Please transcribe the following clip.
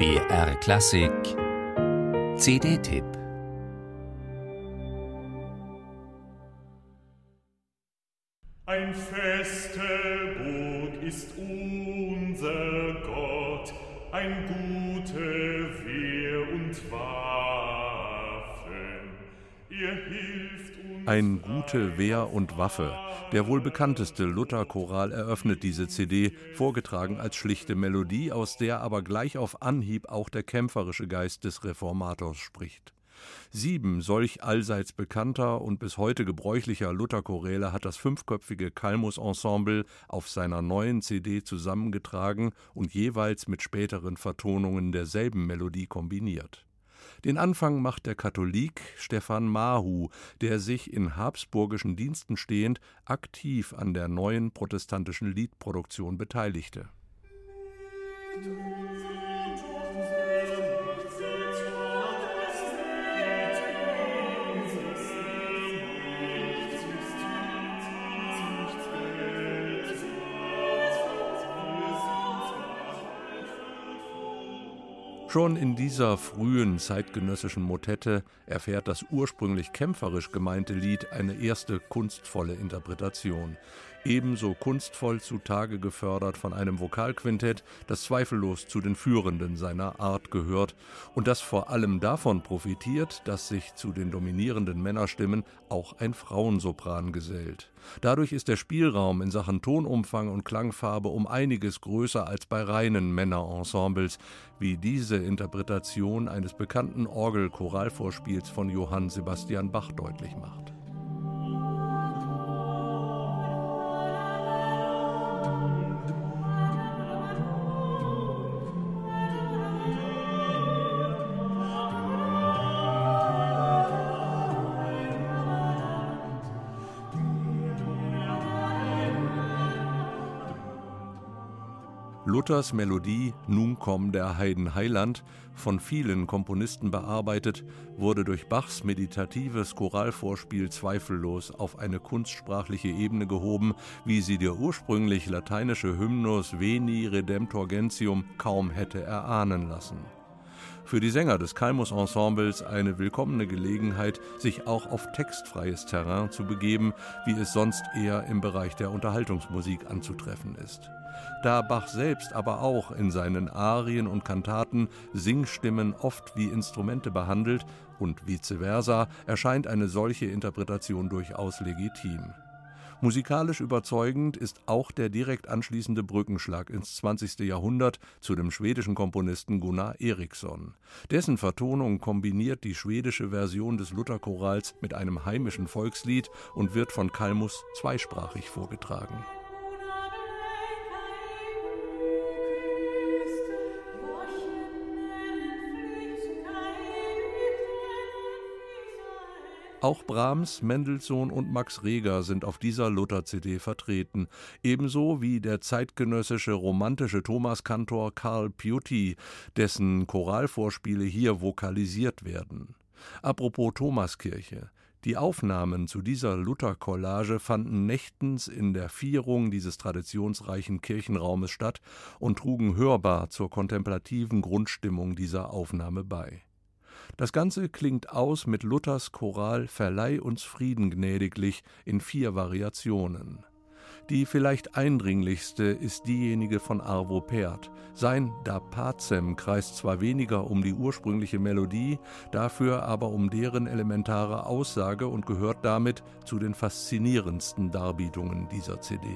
BR Klassik CD-Tipp Ein feste Burg ist unser Gott, ein gute Wehr und Waffen. Ein gute Wehr und Waffe. Der wohl bekannteste Luther-Choral eröffnet diese CD, vorgetragen als schlichte Melodie, aus der aber gleich auf Anhieb auch der kämpferische Geist des Reformators spricht. Sieben solch allseits bekannter und bis heute gebräuchlicher Luther-Choräle hat das fünfköpfige Kalmus-Ensemble auf seiner neuen CD zusammengetragen und jeweils mit späteren Vertonungen derselben Melodie kombiniert. Den Anfang macht der Katholik Stefan Mahu, der sich in habsburgischen Diensten stehend aktiv an der neuen protestantischen Liedproduktion beteiligte. Schon in dieser frühen zeitgenössischen Motette erfährt das ursprünglich kämpferisch gemeinte Lied eine erste kunstvolle Interpretation ebenso kunstvoll zutage gefördert von einem Vokalquintett, das zweifellos zu den führenden seiner Art gehört und das vor allem davon profitiert, dass sich zu den dominierenden Männerstimmen auch ein Frauensopran gesellt. Dadurch ist der Spielraum in Sachen Tonumfang und Klangfarbe um einiges größer als bei reinen Männerensembles, wie diese Interpretation eines bekannten Orgel-Choralvorspiels von Johann Sebastian Bach deutlich macht. Luthers Melodie Nun komm der Heiden Heiland, von vielen Komponisten bearbeitet, wurde durch Bachs meditatives Choralvorspiel zweifellos auf eine kunstsprachliche Ebene gehoben, wie sie der ursprünglich lateinische Hymnus Veni Redemptor Gentium kaum hätte erahnen lassen für die Sänger des Kalmus-Ensembles eine willkommene Gelegenheit, sich auch auf textfreies Terrain zu begeben, wie es sonst eher im Bereich der Unterhaltungsmusik anzutreffen ist. Da Bach selbst aber auch in seinen Arien und Kantaten Singstimmen oft wie Instrumente behandelt und vice versa, erscheint eine solche Interpretation durchaus legitim. Musikalisch überzeugend ist auch der direkt anschließende Brückenschlag ins 20. Jahrhundert zu dem schwedischen Komponisten Gunnar Eriksson. Dessen Vertonung kombiniert die schwedische Version des Lutherchorals mit einem heimischen Volkslied und wird von Kalmus zweisprachig vorgetragen. Auch Brahms, Mendelssohn und Max Reger sind auf dieser Luther-CD vertreten, ebenso wie der zeitgenössische romantische Thomaskantor Karl Piuti, dessen Choralvorspiele hier vokalisiert werden. Apropos Thomaskirche. Die Aufnahmen zu dieser Luther-Collage fanden nächtens in der Vierung dieses traditionsreichen Kirchenraumes statt und trugen hörbar zur kontemplativen Grundstimmung dieser Aufnahme bei. Das Ganze klingt aus mit Luthers Choral Verleih uns Frieden gnädiglich in vier Variationen. Die vielleicht eindringlichste ist diejenige von Arvo Pärt. Sein Da Pacem kreist zwar weniger um die ursprüngliche Melodie, dafür aber um deren elementare Aussage und gehört damit zu den faszinierendsten Darbietungen dieser CD.